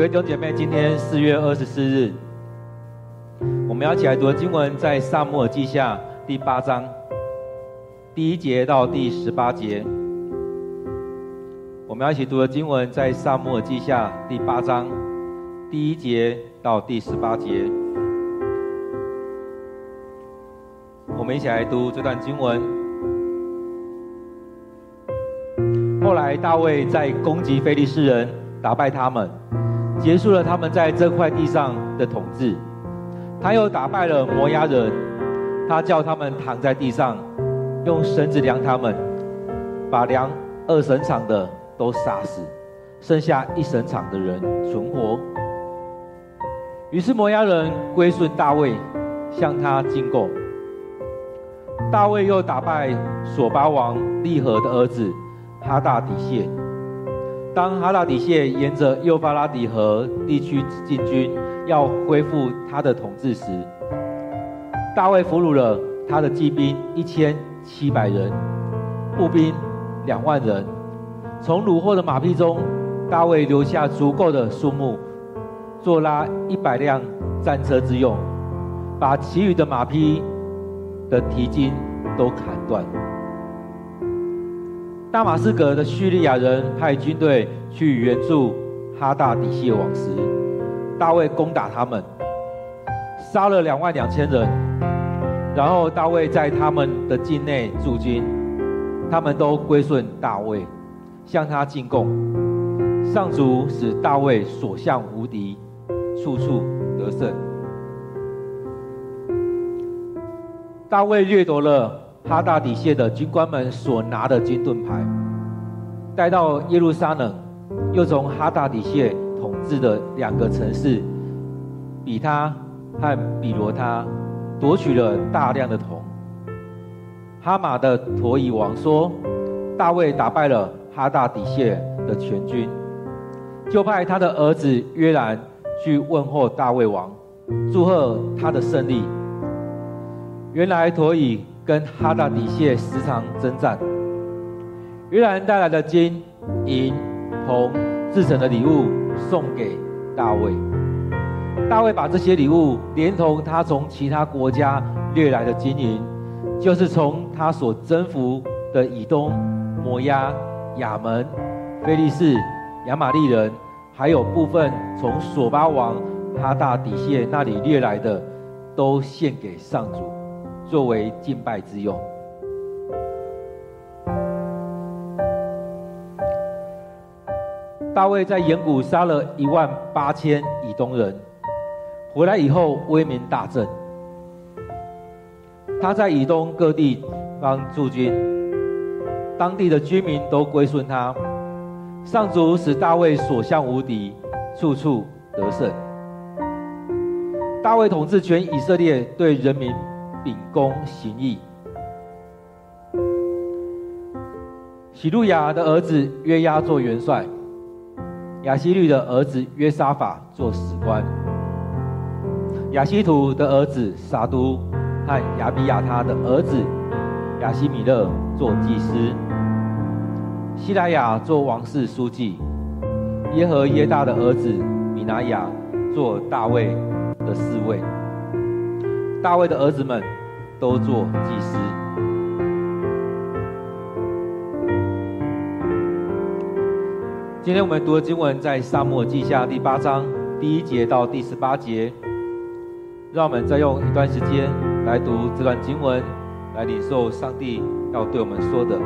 各位弟兄姐妹，今天四月二十四日，我们要一起来读的经文在撒母耳记下第八章第一节到第十八节。我们要一起读的经文在撒母耳记下第八章第一节到第十八节。我们一起来读这段经文。后来大卫在攻击非利士人，打败他们。结束了他们在这块地上的统治，他又打败了摩押人，他叫他们躺在地上，用绳子量他们，把量二神场的都杀死，剩下一神场的人存活。于是摩押人归顺大卫，向他进贡。大卫又打败索巴王利和的儿子哈大底谢。当哈拉底谢沿着幼发拉底河地区进军，要恢复他的统治时，大卫俘虏了他的骑兵一千七百人，步兵两万人。从掳获的马匹中，大卫留下足够的数目，做拉一百辆战车之用，把其余的马匹的蹄筋都砍断。大马士革的叙利亚人派军队去援助哈大底谢王时，大卫攻打他们，杀了两万两千人。然后大卫在他们的境内驻军，他们都归顺大卫，向他进贡。上主使大卫所向无敌，处处得胜。大卫掠夺了。哈大底谢的军官们所拿的金盾牌，带到耶路撒冷，又从哈大底谢统治的两个城市比他和比罗他夺取了大量的铜。哈马的陀以王说：“大卫打败了哈大底谢的全军，就派他的儿子约兰去问候大卫王，祝贺他的胜利。”原来陀以。跟哈大底谢时常征战，约兰带来的金银铜制成的礼物送给大卫，大卫把这些礼物连同他从其他国家掠来的金银，就是从他所征服的以东、摩押、亚门、非利士、亚玛利人，还有部分从索巴王哈大底谢那里掠来的，都献给上主。作为敬拜之用。大卫在盐谷杀了一万八千以东人，回来以后威名大振。他在以东各地方驻军，当地的居民都归顺他。上主使大卫所向无敌，处处得胜。大卫统治全以色列，对人民。秉公行义。喜路亚的儿子约押做元帅，亚西律的儿子约沙法做史官，亚西图的儿子撒都和亚比亚他的儿子亚西米勒做祭司，西莱亚做王室书记，耶和耶大的儿子米拿雅做大卫的侍卫。大卫的儿子们都做祭司。今天我们读的经文在撒母耳记下第八章第一节到第十八节。让我们再用一段时间来读这段经文，来领受上帝要对我们说的。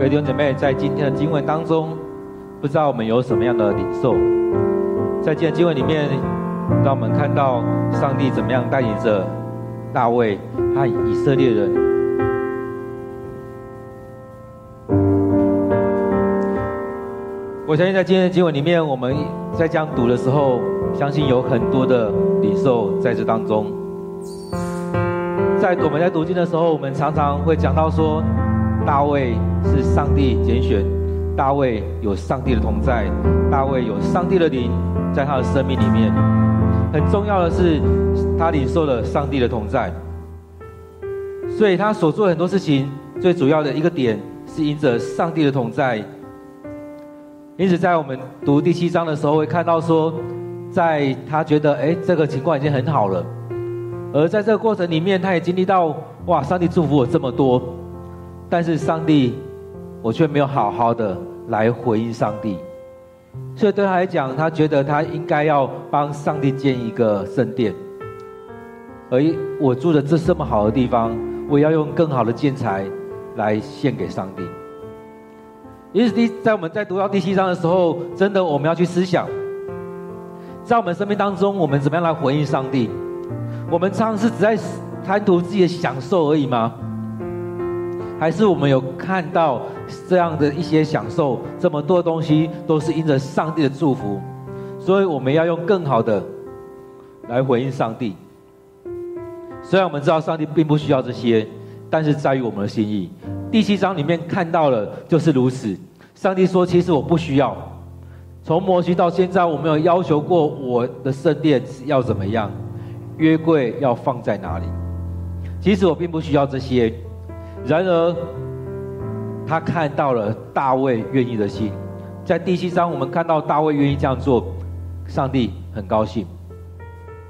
各位弟兄姐妹，在今天的经文当中，不知道我们有什么样的领受？在今天的经文里面，让我们看到上帝怎么样带领着大卫和以色列人。我相信在今天的经文里面，我们在这样读的时候，相信有很多的领受在这当中。在我们在读经的时候，我们常常会讲到说，大卫是上帝拣选，大卫有上帝的同在，大卫有上帝的灵在他的生命里面。很重要的是，他领受了上帝的同在，所以他所做很多事情，最主要的一个点是因着上帝的同在。因此，在我们读第七章的时候，会看到说，在他觉得，哎，这个情况已经很好了。而在这个过程里面，他也经历到哇，上帝祝福我这么多，但是上帝，我却没有好好的来回应上帝，所以对他来讲，他觉得他应该要帮上帝建一个圣殿，而我住的这这么好的地方，我要用更好的建材来献给上帝。因此，第在我们在读到第七章的时候，真的我们要去思想，在我们生命当中，我们怎么样来回应上帝？我们常常是只在贪图自己的享受而已吗？还是我们有看到这样的一些享受，这么多东西都是因着上帝的祝福，所以我们要用更好的来回应上帝。虽然我们知道上帝并不需要这些，但是在于我们的心意。第七章里面看到了就是如此。上帝说：“其实我不需要。从摩西到现在，我没有要求过我的圣殿要怎么样。”约柜要放在哪里？其实我并不需要这些，然而他看到了大卫愿意的心，在第七章我们看到大卫愿意这样做，上帝很高兴，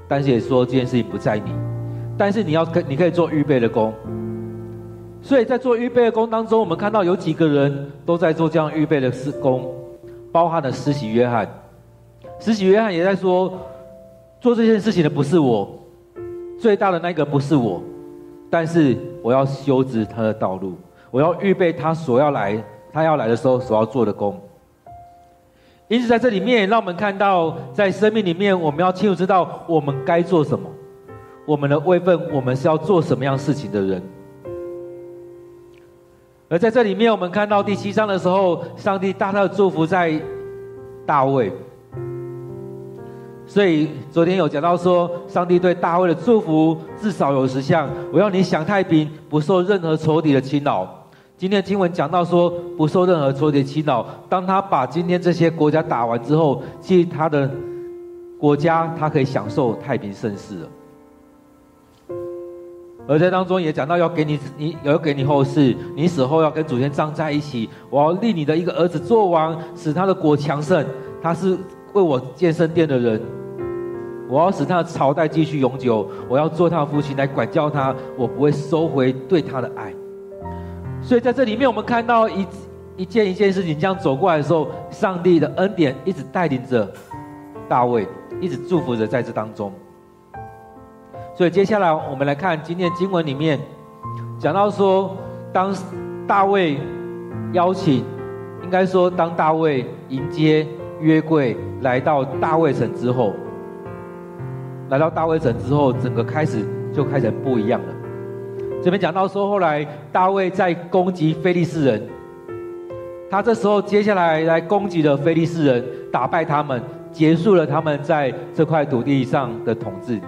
但是也说这件事情不在你，但是你要跟你可以做预备的工，所以在做预备的工当中，我们看到有几个人都在做这样预备的施工，包含了施洗约翰，施洗约翰也在说，做这件事情的不是我。最大的那个不是我，但是我要修直他的道路，我要预备他所要来，他要来的时候所要做的工。因此，在这里面，让我们看到，在生命里面，我们要清楚知道我们该做什么，我们的位分，我们是要做什么样事情的人。而在这里面，我们看到第七章的时候，上帝大大的祝福在大卫。所以昨天有讲到说，上帝对大卫的祝福至少有十项。我要你享太平，不受任何仇敌的侵扰。今天的经文讲到说，不受任何挫折侵扰。当他把今天这些国家打完之后，其实他的国家他可以享受太平盛世了。而在当中也讲到要给你，你要给你后世，你死后要跟祖先葬在一起。我要立你的一个儿子做王，使他的国强盛。他是为我建圣殿的人。我要使他的朝代继续永久，我要做他的父亲来管教他，我不会收回对他的爱。所以在这里面，我们看到一一件一件事情这样走过来的时候，上帝的恩典一直带领着大卫，一直祝福着在这当中。所以接下来我们来看今天经文里面讲到说，当大卫邀请，应该说当大卫迎接约柜来到大卫城之后。来到大卫城之后，整个开始就开始不一样了。这边讲到说，后来大卫在攻击非利士人，他这时候接下来来攻击了非利士人，打败他们，结束了他们在这块土地上的统治。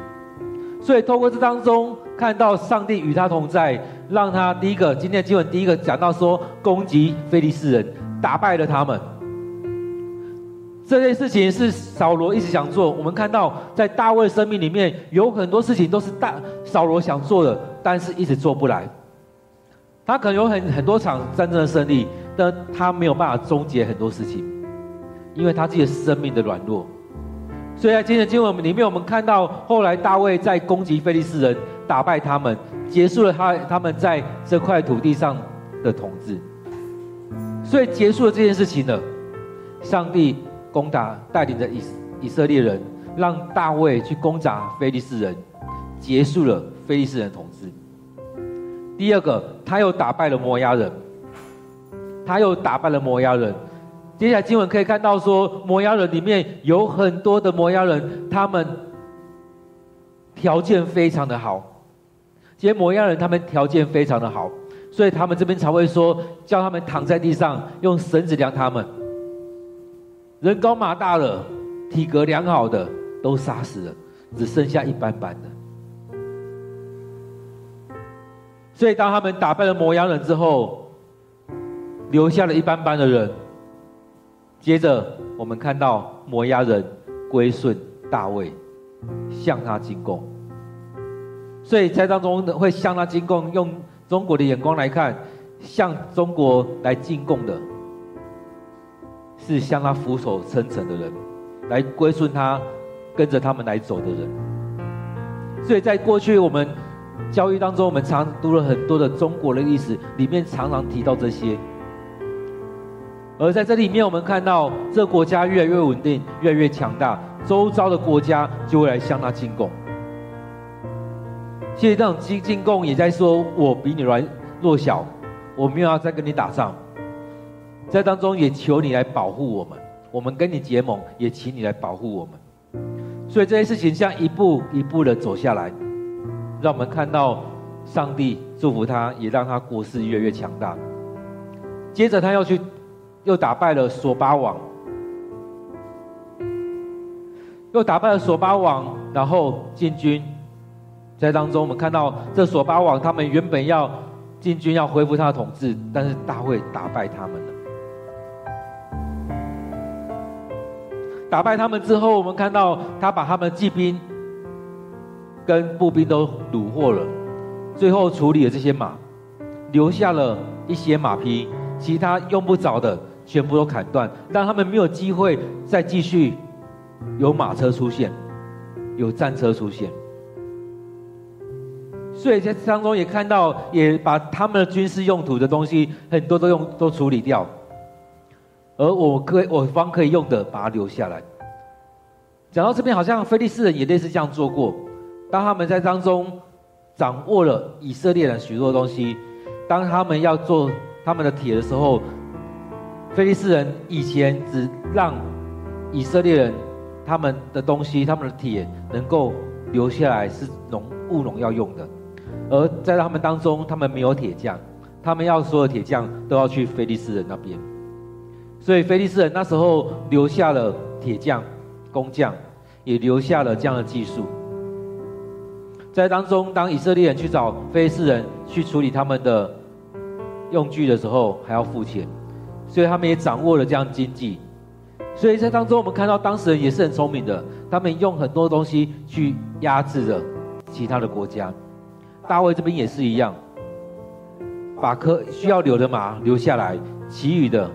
所以透过这当中看到上帝与他同在，让他第一个今天的经文第一个讲到说，攻击非利士人，打败了他们。这件事情是扫罗一直想做。我们看到，在大卫的生命里面，有很多事情都是大扫罗想做的，但是一直做不来。他可能有很很多场战争的胜利，但他没有办法终结很多事情，因为他自己的生命的软弱。所以在今天的经文里面，我们看到后来大卫在攻击非利士人，打败他们，结束了他他们在这块土地上的统治。所以结束了这件事情了，上帝。攻打带领着以以色列人，让大卫去攻打非利士人，结束了非利士人统治。第二个，他又打败了摩押人，他又打败了摩押人。接下来经文可以看到说，摩押人里面有很多的摩押人，他们条件非常的好。这些摩押人他们条件非常的好，所以他们这边才会说，叫他们躺在地上，用绳子量他们。人高马大的，体格良好的都杀死了，只剩下一般般的。所以当他们打败了摩押人之后，留下了一般般的人。接着我们看到摩押人归顺大卫，向他进贡。所以在当中会向他进贡，用中国的眼光来看，向中国来进贡的，是向他俯首称臣的人，来归顺他，跟着他们来走的人。所以在过去我们教育当中，我们常读了很多的中国的历史，里面常常提到这些。而在这里面，我们看到这个国家越来越稳定，越来越强大，周遭的国家就会来向他进贡。其实这种进进贡也在说，我比你软弱小，我没有要再跟你打仗，在当中也求你来保护我们，我们跟你结盟，也请你来保护我们。所以这些事情像一步一步的走下来，让我们看到上帝祝福他，也让他国势越来越强大。接着他要去，又打败了索巴王，又打败了索巴王，然后进军。在当中，我们看到这索巴王，他们原本要进军，要恢复他的统治，但是大卫打败他们了。打败他们之后，我们看到他把他们骑兵跟步兵都掳获了，最后处理了这些马，留下了一些马匹，其他用不着的全部都砍断，让他们没有机会再继续有马车出现，有战车出现。所以在当中也看到，也把他们的军事用途的东西很多都用都处理掉，而我可以我方可以用的，把它留下来。讲到这边，好像菲利士人也类似这样做过。当他们在当中掌握了以色列人许多东西，当他们要做他们的铁的时候，菲利士人以前只让以色列人他们的东西、他们的铁能够留下来，是农务农要用的。而在他们当中，他们没有铁匠，他们要所有铁匠都要去菲利士人那边，所以菲利士人那时候留下了铁匠、工匠，也留下了这样的技术。在当中，当以色列人去找菲利士人去处理他们的用具的时候，还要付钱，所以他们也掌握了这样经济。所以在当中，我们看到当时人也是很聪明的，他们用很多东西去压制着其他的国家。大卫这边也是一样，把可需要留的马留下来，其余的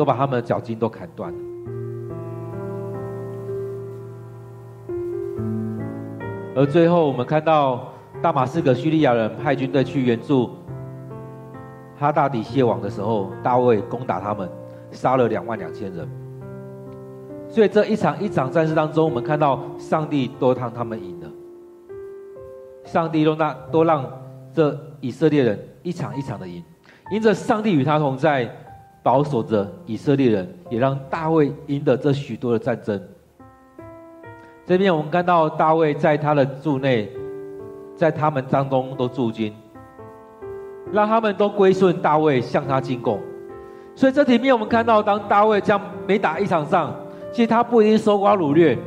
都把他们的脚筋都砍断了。而最后，我们看到大马士革叙利亚人派军队去援助哈大底谢王的时候，大卫攻打他们，杀了两万两千人。所以这一场一场战事当中，我们看到上帝都让他们赢了。上帝都让都让这以色列人一场一场的赢，因着上帝与他同在，保守着以色列人，也让大卫赢得这许多的战争。这边我们看到大卫在他的柱内，在他们当中都驻军，让他们都归顺大卫，向他进贡。所以这里面我们看到，当大卫这样每打一场仗，其实他不一定搜刮掳掠，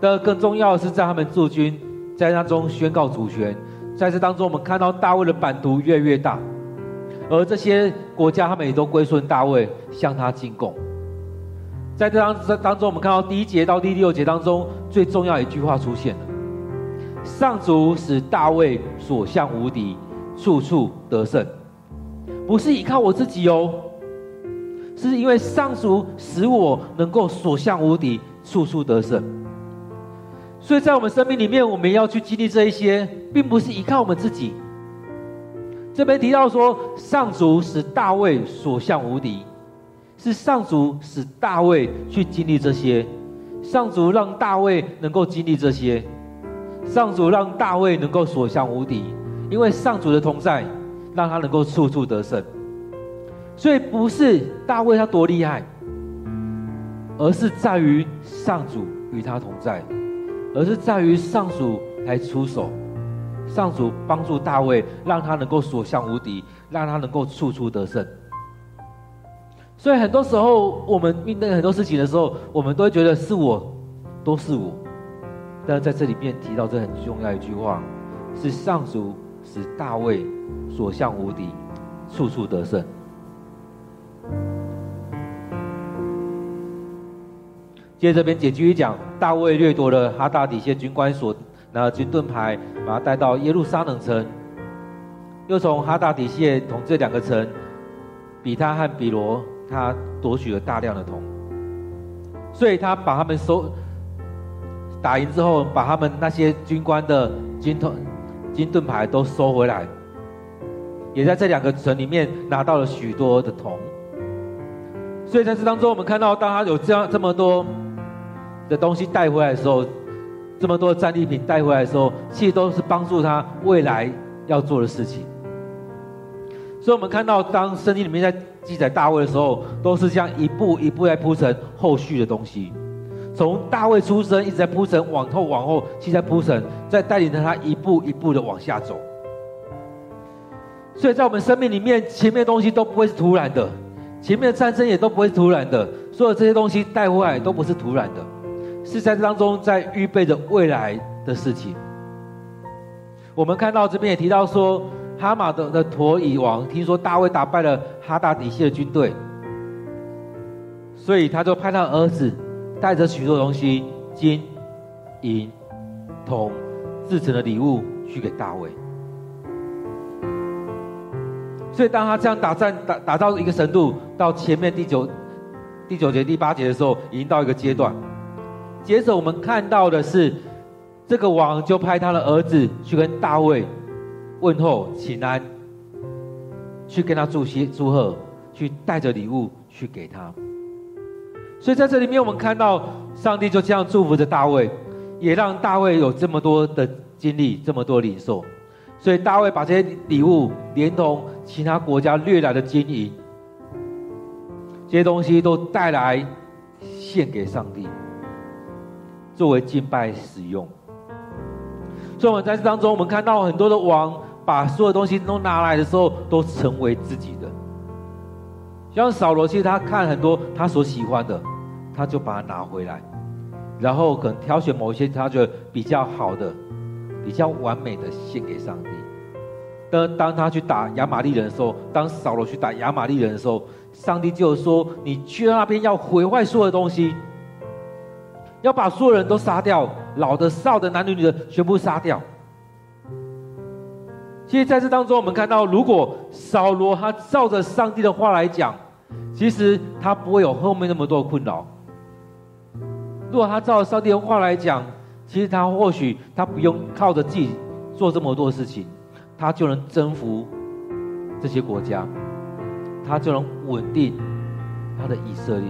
的更重要的是在他们驻军。在当中宣告主权，在这当中，我们看到大卫的版图越来越大，而这些国家他们也都归顺大卫，向他进贡。在这当这当中，我们看到第一节到第六节当中，最重要一句话出现了：上主使大卫所向无敌，处处得胜。不是依靠我自己哦，是因为上主使我能够所向无敌，处处得胜。所以在我们生命里面，我们要去经历这一些，并不是依靠我们自己。这边提到说，上主使大卫所向无敌，是上主使大卫去经历这些，上主让大卫能够经历这些，上主让大卫能够所向无敌，因为上主的同在，让他能够处处得胜。所以不是大卫他多厉害，而是在于上主与他同在，而是在于上主来出手，上主帮助大卫，让他能够所向无敌，让他能够处处得胜。所以很多时候，我们面对很多事情的时候，我们都会觉得是我，都是我。但是在这里面提到这很重要一句话，是上主使大卫所向无敌，处处得胜。接着这边继续讲，大卫掠夺了哈大底谢军官所拿金盾牌，把他带到耶路撒冷城，又从哈大底谢统治两个城，比他和比罗。他夺取了大量的铜，所以他把他们收打赢之后，把他们那些军官的金盾金盾牌都收回来，也在这两个城里面拿到了许多的铜。所以在这当中，我们看到，当他有这样这么多的东西带回来的时候，这么多战利品带回来的时候，其实都是帮助他未来要做的事情。所以，我们看到，当圣经里面在记载大卫的时候，都是这样一步一步在铺陈后续的东西。从大卫出生一直在铺陈，往后往后，其实在铺陈，在带领着他一步一步的往下走。所以在我们生命里面，前面的东西都不会是突然的，前面的战争也都不会是突然的，所有这些东西带回来都不是突然的，是在这当中在预备着未来的事情。我们看到这边也提到说。哈马的的陀以王听说大卫打败了哈大底谢的军队，所以他就派他儿子带着许多东西，金、银、铜制成的礼物去给大卫。所以当他这样打战打打到一个程度，到前面第九第九节第八节的时候，已经到一个阶段。接着我们看到的是，这个王就派他的儿子去跟大卫。问候请安，去跟他祝谢祝贺，去带着礼物去给他。所以在这里面，我们看到上帝就这样祝福着大卫，也让大卫有这么多的经历，这么多领受。所以大卫把这些礼物，连同其他国家掠来的金银，这些东西都带来献给上帝，作为敬拜使用。所以我们在这当中，我们看到很多的王。把所有东西都拿来的时候，都成为自己的。像扫罗，其实他看很多他所喜欢的，他就把它拿回来，然后可能挑选某一些他觉得比较好的、比较完美的献给上帝。当当他去打亚玛力人的时候，当扫罗去打亚玛力人的时候，上帝就说：“你去那边要毁坏所有的东西，要把所有人都杀掉，老的、少的、男的、女的，全部杀掉。”其实在这当中，我们看到，如果扫罗他照着上帝的话来讲，其实他不会有后面那么多困扰。如果他照着上帝的话来讲，其实他或许他不用靠着自己做这么多事情，他就能征服这些国家，他就能稳定他的以色列。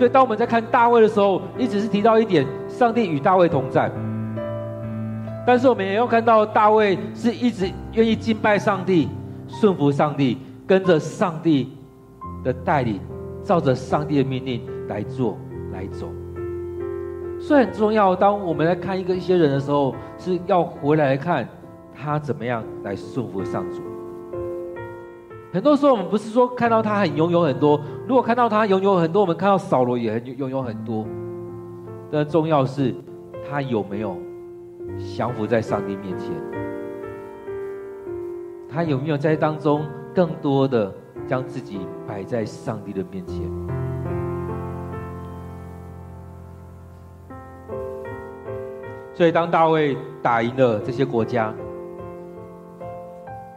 所以，当我们在看大卫的时候，一直是提到一点：上帝与大卫同在。但是我们也要看到，大卫是一直愿意敬拜上帝、顺服上帝、跟着上帝的带领，照着上帝的命令来做、来走。所以很重要，当我们来看一个一些人的时候，是要回来看他怎么样来顺服上主。很多时候，我们不是说看到他很拥有很多，如果看到他拥有很多，我们看到扫罗也很拥有很多。但重要是，他有没有？降服在上帝面前，他有没有在当中更多的将自己摆在上帝的面前？所以，当大卫打赢了这些国家，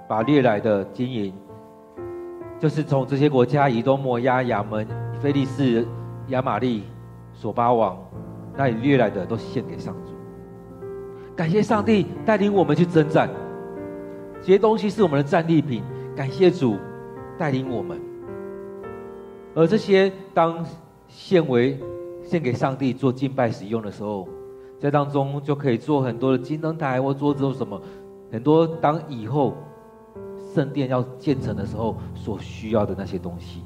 把掠来的金银，就是从这些国家以东、摩押、亚门、菲利士、亚玛利、索巴王那里掠来的，都献给上主。感谢上帝带领我们去征战，这些东西是我们的战利品。感谢主带领我们，而这些当献为献给上帝做敬拜使用的时候，在当中就可以做很多的金灯台或桌子或什么，很多当以后圣殿要建成的时候所需要的那些东西。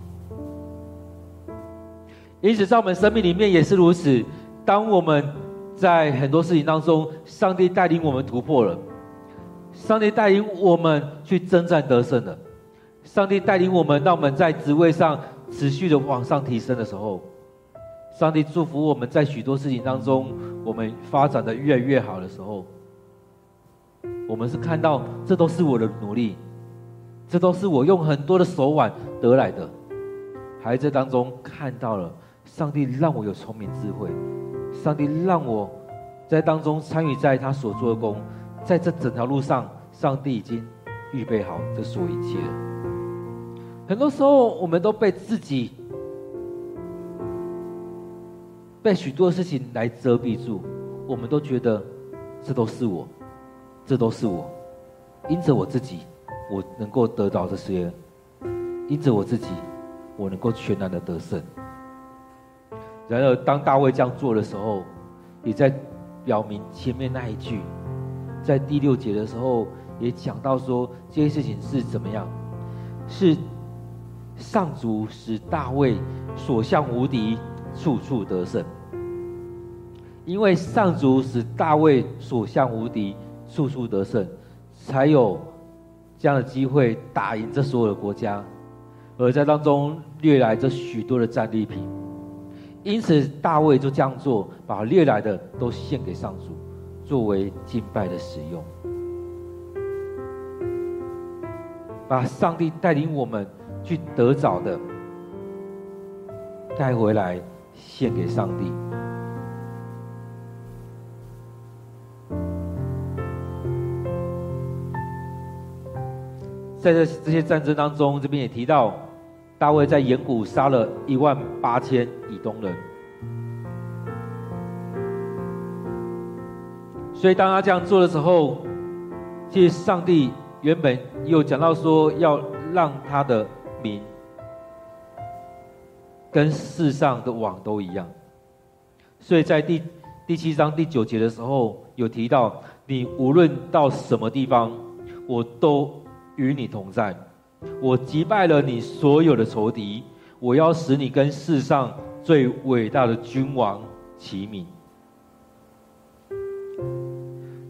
因此，在我们生命里面也是如此。当我们在很多事情当中，上帝带领我们突破了，上帝带领我们去征战得胜了，上帝带领我们让我们在职位上持续的往上提升的时候，上帝祝福我们在许多事情当中，我们发展的越来越好的时候，我们是看到这都是我的努力，这都是我用很多的手腕得来的，还在当中看到了上帝让我有聪明智慧，上帝让我在当中参与在他所做的工，在这整条路上，上帝已经预备好这所有一切。很多时候，我们都被自己被许多事情来遮蔽住，我们都觉得这都是我。这都是我，因着我自己，我能够得到这些；因着我自己，我能够全然的得胜。然而，当大卫这样做的时候，也在表明前面那一句，在第六节的时候也讲到说，这些事情是怎么样？是上主使大卫所向无敌，处处得胜。因为上主使大卫所向无敌。处处得胜，才有这样的机会打赢这所有的国家，而在当中掠来这许多的战利品。因此，大卫就这样做，把掠来的都献给上主，作为敬拜的使用，把上帝带领我们去得着的带回来献给上帝。在这这些战争当中，这边也提到，大卫在盐谷杀了一万八千以东人。所以当他这样做的时候，其实上帝原本有讲到说，要让他的民跟世上的网都一样。所以在第第七章第九节的时候，有提到，你无论到什么地方，我都。与你同在，我击败了你所有的仇敌，我要使你跟世上最伟大的君王齐名。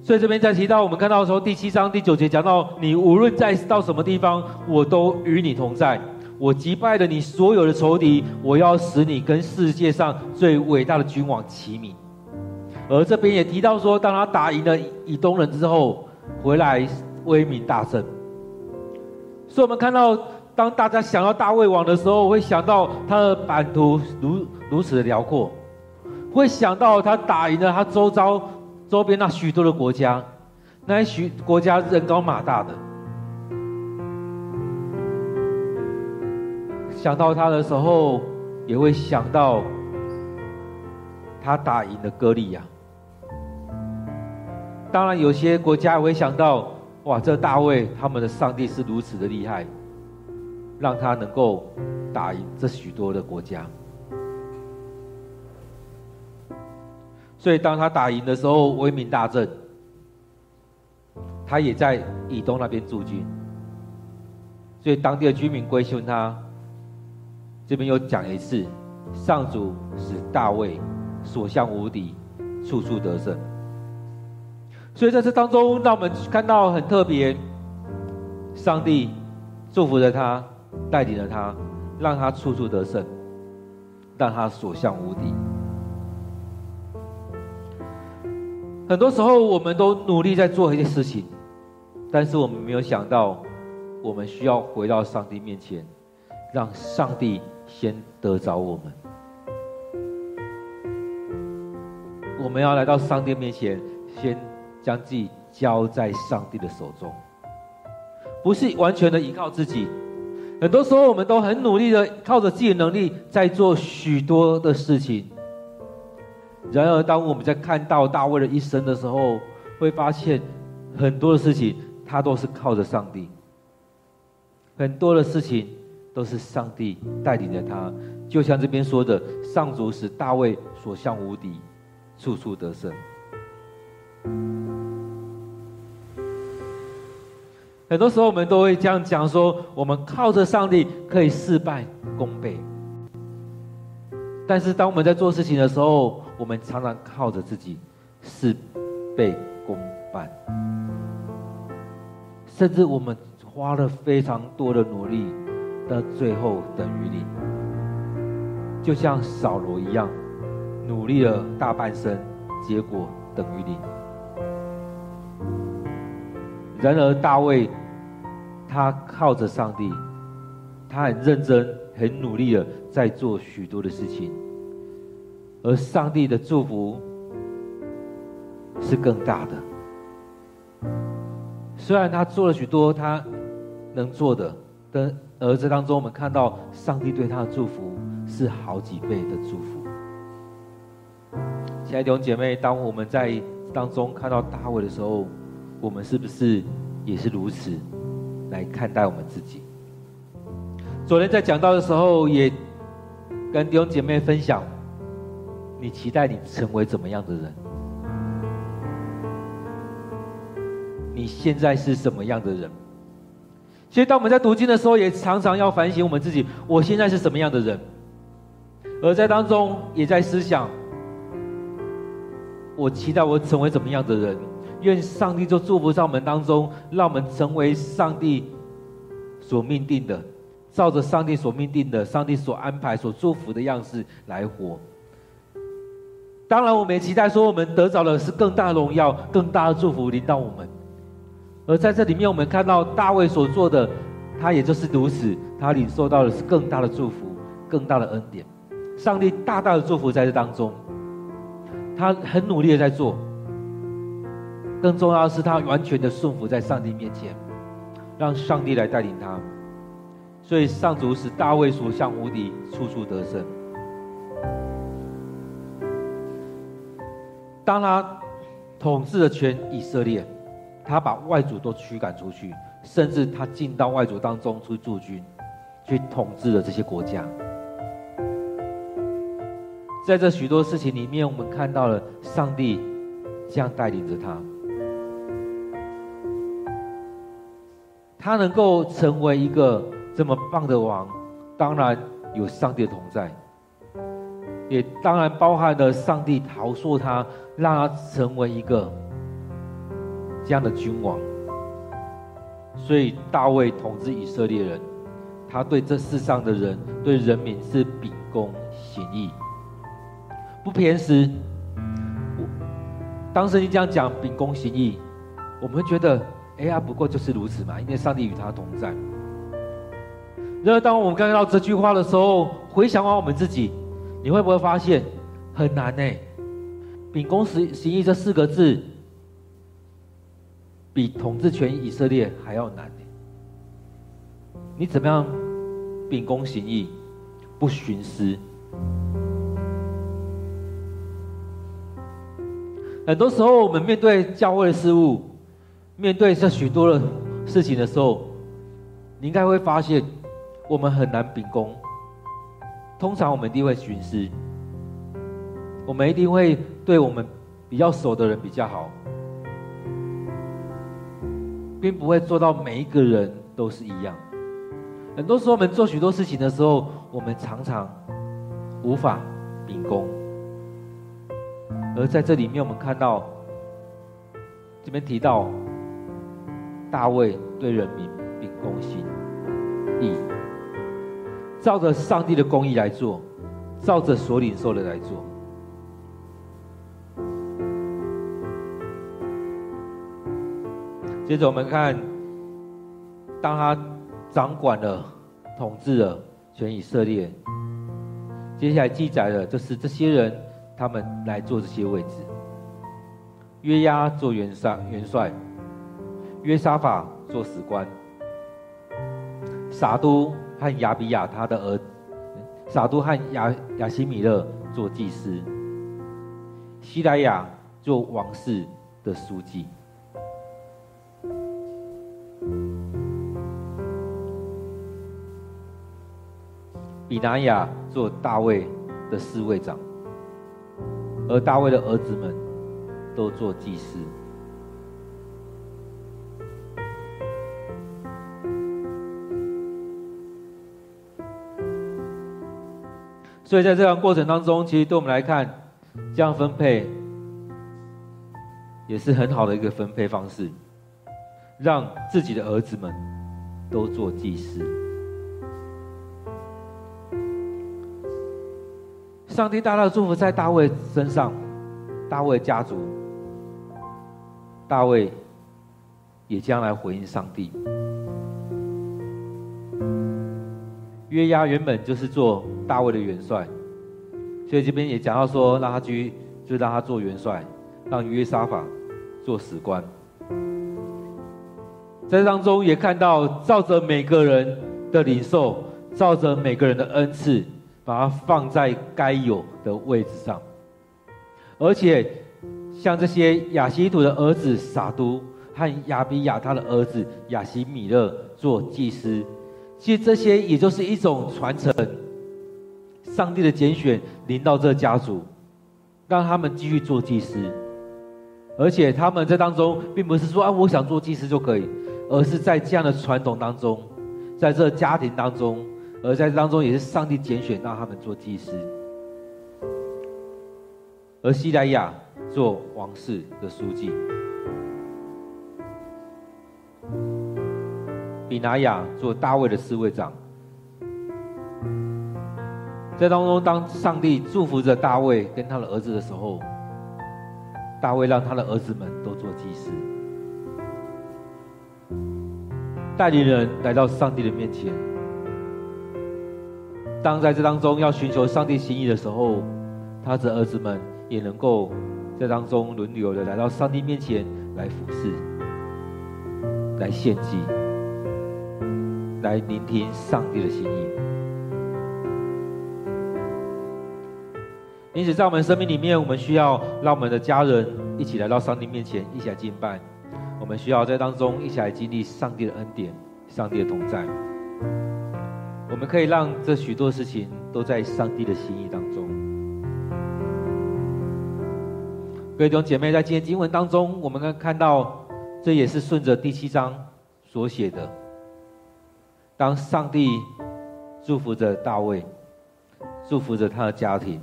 所以这边再提到，我们看到的时候第七章第九节讲到，你无论在到什么地方，我都与你同在，我击败了你所有的仇敌，我要使你跟世界上最伟大的君王齐名。而这边也提到说，当他打赢了以东人之后，回来威名大振。所以，我们看到，当大家想到大卫王的时候，会想到他的版图如如此的辽阔，会想到他打赢了他周遭周边那许多的国家，那些许国家人高马大的。想到他的时候，也会想到他打赢了歌利亚。当然，有些国家也会想到。哇！这大卫他们的上帝是如此的厉害，让他能够打赢这许多的国家。所以当他打赢的时候，威名大振。他也在以东那边驻军，所以当地的居民归顺他。这边又讲一次，上主使大卫所向无敌，处处得胜。所以在这当中，让我们看到很特别，上帝祝福着他，带领着他，让他处处得胜，让他所向无敌。很多时候，我们都努力在做一些事情，但是我们没有想到，我们需要回到上帝面前，让上帝先得着我们。我们要来到上帝面前，先。将自己交在上帝的手中，不是完全的依靠自己。很多时候，我们都很努力的靠着自己的能力在做许多的事情。然而，当我们在看到大卫的一生的时候，会发现很多的事情他都是靠着上帝，很多的事情都是上帝带领着他。就像这边说的，上主使大卫所向无敌，处处得胜。很多时候我们都会这样讲说，我们靠着上帝可以事半功倍。但是当我们在做事情的时候，我们常常靠着自己事倍功半，甚至我们花了非常多的努力，到最后等于零。就像扫罗一样，努力了大半生，结果等于零。然而大卫，他靠着上帝，他很认真、很努力的在做许多的事情，而上帝的祝福是更大的。虽然他做了许多他能做的，但而这当中我们看到上帝对他的祝福是好几倍的祝福。亲爱的弟兄姐妹，当我们在当中看到大卫的时候，我们是不是也是如此来看待我们自己？昨天在讲到的时候，也跟弟兄姐妹分享，你期待你成为怎么样的人？你现在是什么样的人？其实，当我们在读经的时候，也常常要反省我们自己：我现在是什么样的人？而在当中，也在思想：我期待我成为怎么样的人？愿上帝就祝福在我们当中，让我们成为上帝所命定的，照着上帝所命定的、上帝所安排、所祝福的样式来活。当然，我们也期待说，我们得着的是更大的荣耀、更大的祝福临到我们。而在这里面，我们看到大卫所做的，他也就是如此，他领受到的是更大的祝福、更大的恩典。上帝大大的祝福在这当中，他很努力的在做。更重要的是，他完全的顺服在上帝面前，让上帝来带领他。所以上主使大卫所向无敌，处处得胜。当他统治了全以色列，他把外族都驱赶出去，甚至他进到外族当中去驻军，去统治了这些国家。在这许多事情里面，我们看到了上帝这样带领着他。他能够成为一个这么棒的王，当然有上帝的同在，也当然包含了上帝陶塑他，让他成为一个这样的君王。所以大卫统治以色列人，他对这世上的人、对人民是秉公行义，不偏私。当时你这样讲秉公行义，我们会觉得。哎呀，不过就是如此嘛，因为上帝与他同在。然而，当我们看到这句话的时候，回想完我们自己，你会不会发现很难呢？秉公行行义这四个字，比统治全以色列还要难呢。你怎么样秉公行义，不徇私？很多时候，我们面对教会的事务。面对这许多的事情的时候，你应该会发现，我们很难秉公。通常我们一定会徇私，我们一定会对我们比较熟的人比较好，并不会做到每一个人都是一样。很多时候，我们做许多事情的时候，我们常常无法秉公。而在这里面，我们看到这边提到。大卫对人民秉公心义，照着上帝的公义来做，照着所领受的来做。接着我们看，当他掌管了、统治了全以色列，接下来记载的就是这些人，他们来做这些位置。约押做元帅，元帅。约沙法做史官，撒都和亚比亚他的儿，撒都和亚亚西米勒做祭司，西莱亚做王室的书记，比拿雅做大卫的侍卫长，而大卫的儿子们都做祭司。所以在这样过程当中，其实对我们来看，这样分配也是很好的一个分配方式，让自己的儿子们都做祭司。上帝大大的祝福在大卫身上，大卫家族，大卫也将来回应上帝。约押原本就是做大卫的元帅，所以这边也讲到说，让他去，就让他做元帅，让约沙法做史官。在这当中也看到，照着每个人的领受，照着每个人的恩赐，把它放在该有的位置上。而且，像这些亚西图的儿子撒都和亚比亚他的儿子亚西米勒做祭司。其实这些也就是一种传承，上帝的拣选临到这家族，让他们继续做祭司，而且他们在当中并不是说啊，我想做祭司就可以，而是在这样的传统当中，在这家庭当中，而在当中也是上帝拣选让他们做祭司，而西莱亚做王室的书记。比拿雅做大卫的侍卫长，在当中，当上帝祝福着大卫跟他的儿子的时候，大卫让他的儿子们都做祭司，带领人来到上帝的面前。当在这当中要寻求上帝心意的时候，他的儿子们也能够在当中轮流的来到上帝面前来服侍，来献祭。来聆听上帝的心意。因此，在我们生命里面，我们需要让我们的家人一起来到上帝面前，一起来敬拜。我们需要在当中一起来经历上帝的恩典、上帝的同在。我们可以让这许多事情都在上帝的心意当中。各位弟兄姐妹，在今天经文当中，我们可以看到，这也是顺着第七章所写的。当上帝祝福着大卫，祝福着他的家庭，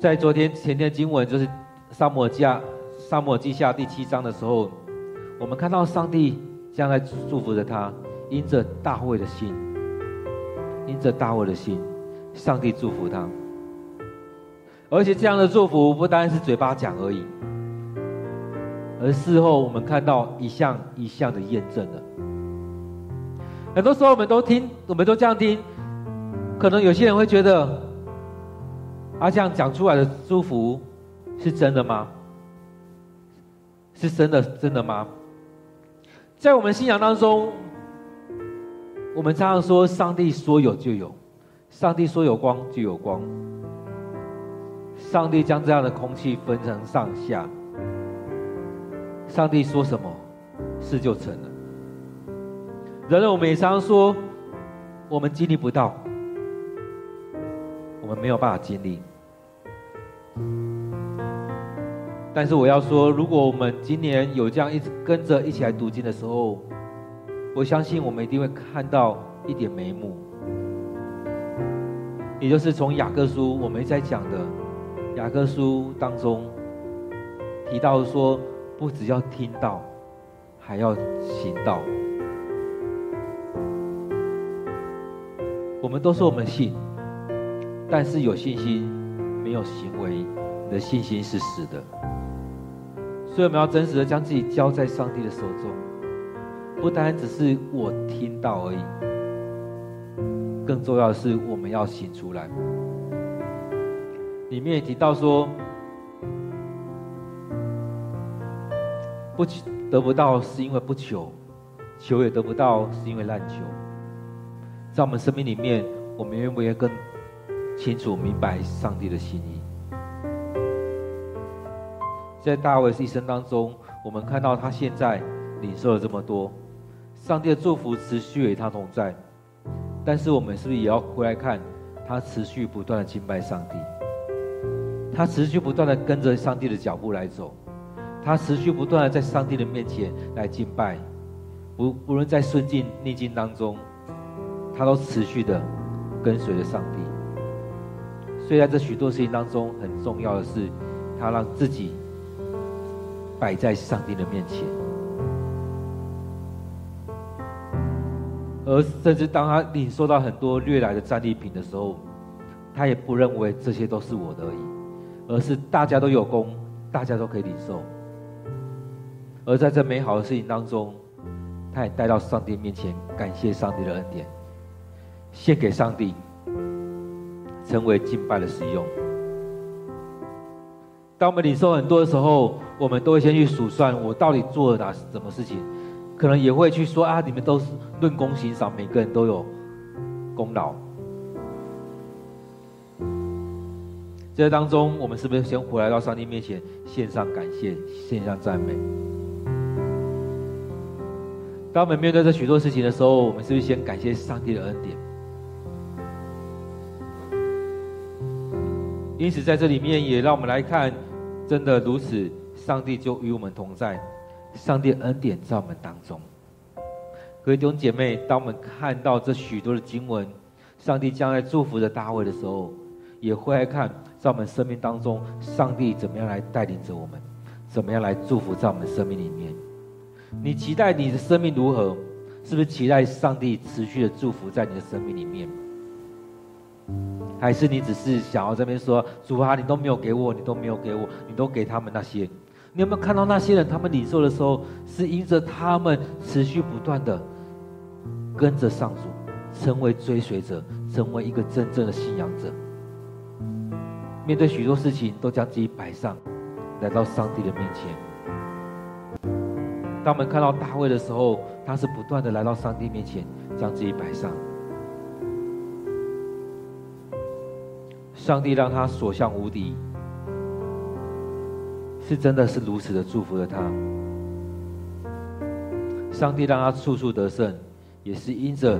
在昨天前天经文就是撒母耳记下撒母耳记下第七章的时候，我们看到上帝将来祝福着他，因着大卫的心，因着大卫的心，上帝祝福他，而且这样的祝福不单是嘴巴讲而已，而事后我们看到一项一项的验证了。很多时候，我们都听，我们都这样听，可能有些人会觉得，而，这样讲出来的祝福是真的吗？是真的，真的吗？在我们信仰当中，我们常常说，上帝说有就有，上帝说有光就有光，上帝将这样的空气分成上下，上帝说什么，事就成了。然而，我们也常常说，我们经历不到，我们没有办法经历。但是我要说，如果我们今年有这样一直跟着一起来读经的时候，我相信我们一定会看到一点眉目，也就是从雅各书我们一直在讲的雅各书当中提到说，不只要听到，还要行道。我们都说我们信，但是有信心没有行为，你的信心是死的。所以我们要真实的将自己交在上帝的手中，不单只是我听到而已，更重要的是我们要行出来。里面也提到说，不求得不到是因为不求，求也得不到是因为滥求。在我们生命里面，我们愿不愿意更清楚明白上帝的心意？在大卫一生当中，我们看到他现在领受了这么多，上帝的祝福持续与他同在。但是我们是不是也要回来看他持续不断的敬拜上帝？他持续不断的跟着上帝的脚步来走，他持续不断的在上帝的面前来敬拜，不无论在顺境逆境当中。他都持续的跟随着上帝。所以在这许多事情当中，很重要的是，他让自己摆在上帝的面前。而甚至当他领受到很多掠来的战利品的时候，他也不认为这些都是我的而已，而是大家都有功，大家都可以领受。而在这美好的事情当中，他也带到上帝面前，感谢上帝的恩典，献给上帝，成为敬拜的使用。当我们领受很多的时候，我们都会先去数算我到底做了哪什么事情，可能也会去说啊，你们都是论功行赏，每个人都有功劳。这当中，我们是不是先回来到上帝面前，献上感谢，献上赞美？当我们面对这许多事情的时候，我们是不是先感谢上帝的恩典？因此，在这里面也让我们来看，真的如此，上帝就与我们同在，上帝恩典在我们当中。各位弟兄姐妹，当我们看到这许多的经文，上帝将来祝福着大卫的时候，也会来看在我们生命当中，上帝怎么样来带领着我们，怎么样来祝福在我们生命里面。你期待你的生命如何？是不是期待上帝持续的祝福在你的生命里面？还是你只是想要这边说，主啊，你都没有给我，你都没有给我，你都给他们那些？你有没有看到那些人，他们领受的时候，是因着他们持续不断的跟着上主，成为追随者，成为一个真正的信仰者，面对许多事情都将自己摆上，来到上帝的面前。当我们看到大卫的时候，他是不断的来到上帝面前，将自己摆上。上帝让他所向无敌，是真的是如此的祝福了他。上帝让他处处得胜，也是因着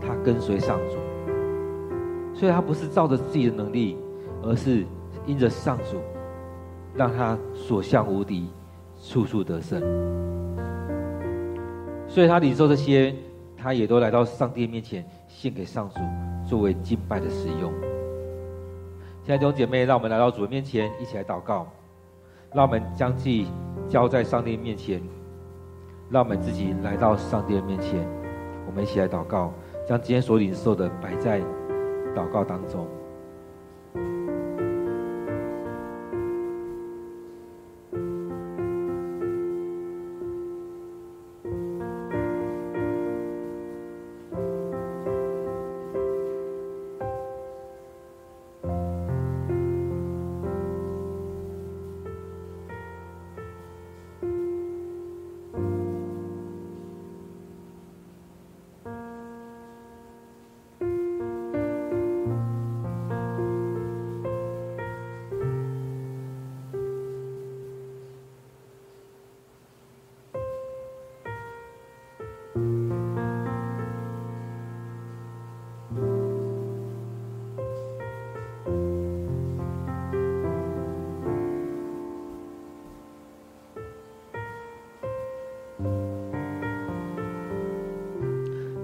他跟随上主，所以他不是照着自己的能力，而是因着上主，让他所向无敌。处处得胜，所以他领受这些，他也都来到上帝面前献给上主，作为敬拜的使用。现在弟兄姐妹，让我们来到主的面前，一起来祷告。让我们将自己交在上帝面前，让我们自己来到上帝的面前，我们一起来祷告，将今天所领受的摆在祷告当中。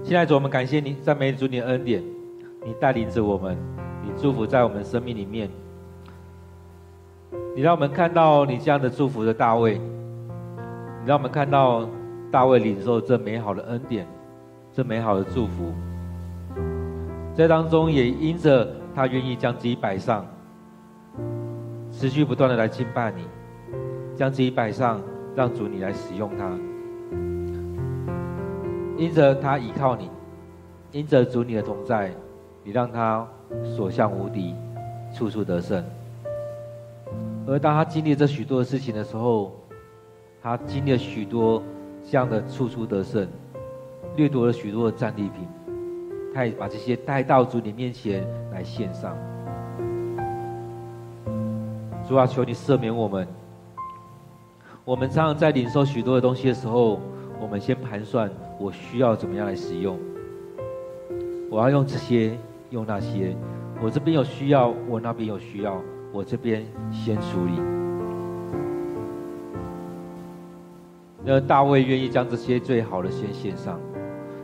现在主，我们感谢你，赞美主你的恩典，你带领着我们，你祝福在我们生命里面，你让我们看到你这样的祝福的大卫，你让我们看到大卫领受这美好的恩典，这美好的祝福，在当中也因着他愿意将自己摆上，持续不断的来敬拜你，将自己摆上，让主你来使用他。因着他倚靠你，因着主你的同在，你让他所向无敌，处处得胜。而当他经历这许多的事情的时候，他经历了许多这样的处处得胜，掠夺了许多的战利品，他也把这些带到主你面前来献上。主啊，求你赦免我们。我们常常在领受许多的东西的时候，我们先盘算。我需要怎么样来使用？我要用这些，用那些。我这边有需要，我那边有需要，我这边先处理。那大卫愿意将这些最好的先献上。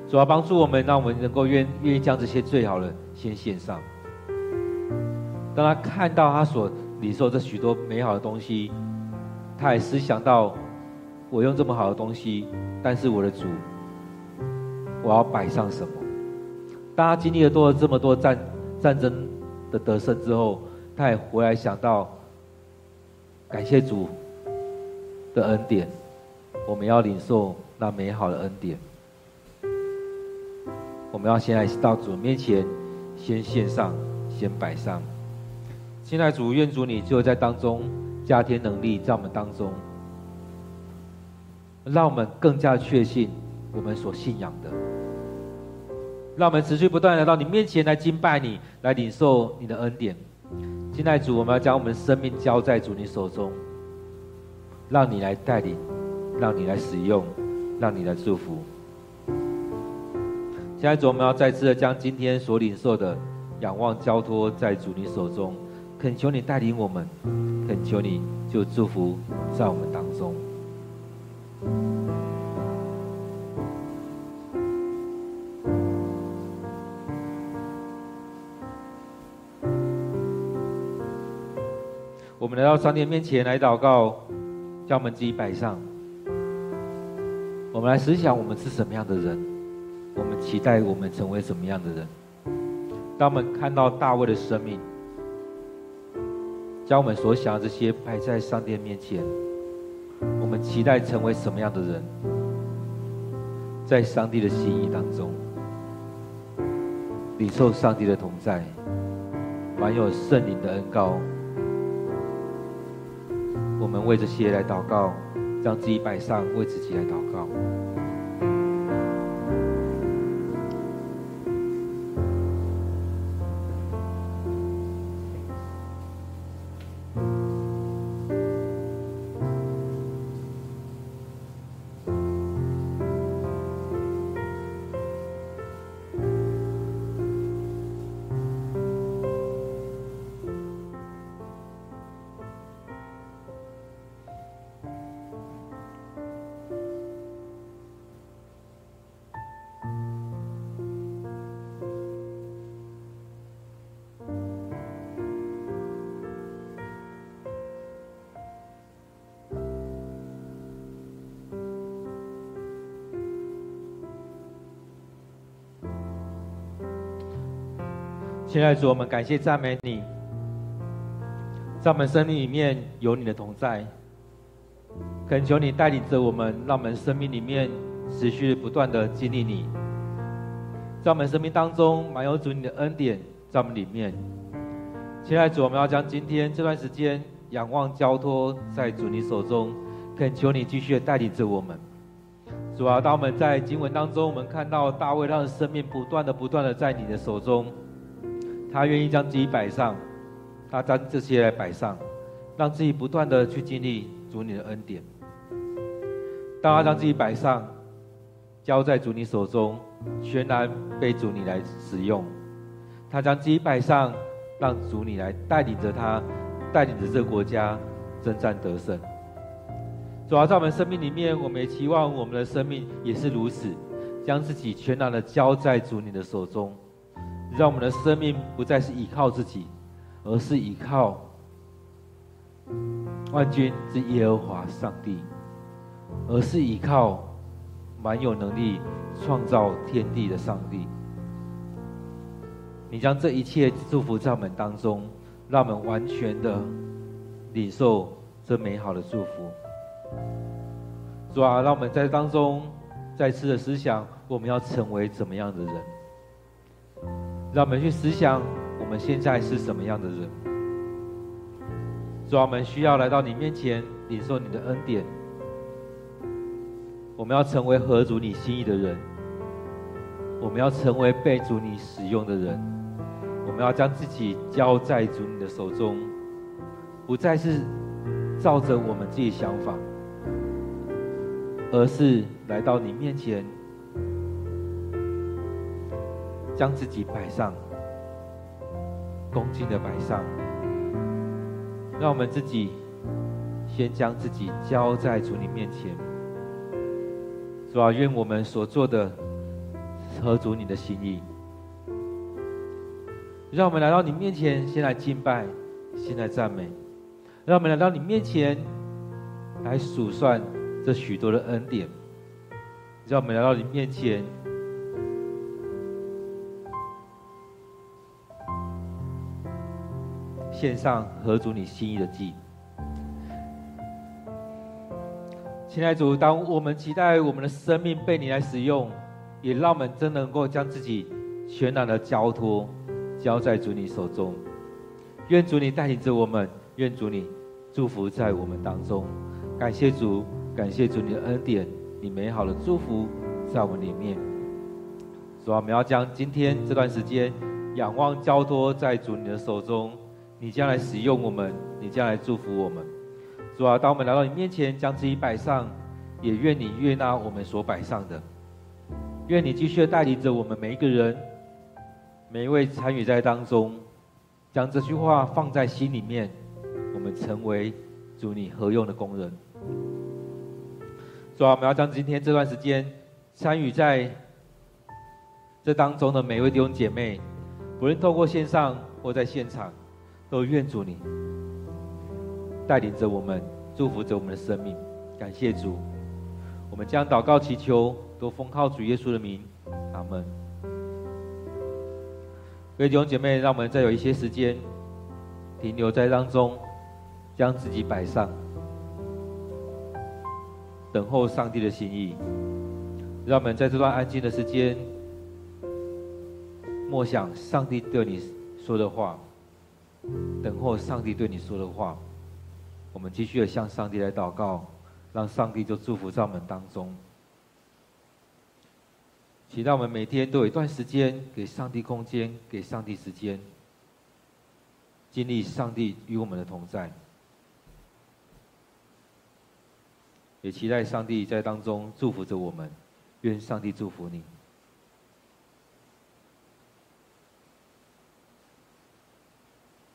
主要帮助我们，让我们能够愿愿意将这些最好的先献上。当他看到他所领受这许多美好的东西，他也思想到，我用这么好的东西，但是我的主，我要摆上什么？当他经历了多了这么多战战争的得胜之后，他也回来想到，感谢主的恩典，我们要领受那美好的恩典。我们要先来到主面前，先献上，先摆上。现在主愿主你就在当中加添能力，在我们当中，让我们更加确信我们所信仰的，让我们持续不断来到你面前来敬拜你，来领受你的恩典。现在主，我们要将我们生命交在主你手中，让你来带领，让你来使用，让你来祝福。现在主，我们要再次的将今天所领受的仰望交托在主你手中，恳求你带领我们，恳求你就祝福在我们当中我们来到上帝面前来祷告，将我们自己摆上。我们来思想，我们是什么样的人。我们期待我们成为什么样的人？当我们看到大卫的生命，将我们所想的这些摆在上帝面前，我们期待成为什么样的人？在上帝的心意当中，领受上帝的同在，满有圣灵的恩膏。们为这些来祷告，让自己摆上，为自己来祷告。亲爱的主，我们感谢赞美你，在我们生命里面有你的同在，恳求你带领着我们，让我们生命里面持续不断的经历你，在我们生命当中满有主你的恩典在我们里面。亲爱的主，我们要将今天这段时间仰望交托在主你手中，恳求你继续的带领着我们。主啊，当我们在经文当中，我们看到大卫让生命不断的、不断的在你的手中。他愿意将自己摆上，他将这些来摆上，让自己不断的去经历主你的恩典。当他将自己摆上，交在主你手中，全然被主你来使用。他将自己摆上，让主你来带领着他，带领着这个国家征战得胜。主要在我们生命里面，我们也期望我们的生命也是如此，将自己全然的交在主你的手中。让我们的生命不再是依靠自己，而是依靠万军之耶和华上帝，而是依靠满有能力创造天地的上帝。你将这一切祝福在我们当中，让我们完全的领受这美好的祝福。主啊，让我们在当中再次的思想，我们要成为怎么样的人？让我们去思想，我们现在是什么样的人？主啊，我们需要来到你面前，领受你的恩典。我们要成为合主你心意的人，我们要成为被主你使用的人。我们要将自己交在主你的手中，不再是照着我们自己想法，而是来到你面前。将自己摆上，恭敬的摆上，让我们自己先将自己交在主你面前。主啊，愿我们所做的合主你的心意。让我们来到你面前，先来敬拜，先来赞美。让我们来到你面前，来数算这许多的恩典。让我们来到你面前，献上合主你心意的祭。亲爱的主，当我们期待我们的生命被你来使用，也让我们真能够将自己全然的交托，交在主你手中。愿主你带领着我们，愿主你祝福在我们当中。感谢主，感谢主你的恩典，你美好的祝福在我们里面。主啊，我们要将今天这段时间仰望交托在主你的手中，你将来使用我们，你将来祝福我们。主啊，当我们来到你面前，将自己摆上，也愿你悦纳我们所摆上的。愿你继续带领着我们每一个人，每一位参与在当中，将这句话放在心里面，我们成为主你合用的工人。主啊，我们要将今天这段时间参与在这当中的每一位弟兄姐妹，不论透过线上或在现场，都愿主你。带领着我们，祝福着我们的生命，感谢主。我们将祷告祈求，都奉靠主耶稣的名，阿门。各位弟兄姐妹，让我们再有一些时间停留在当中，将自己摆上，等候上帝的心意。让我们在这段安静的时间，默想上帝对你说的话，等候上帝对你说的话。我们继续的向上帝来祷告，让上帝就祝福在我们当中。期待我们每天都有一段时间给上帝空间，给上帝时间，经历上帝与我们的同在。也期待上帝在当中祝福着我们，愿上帝祝福你。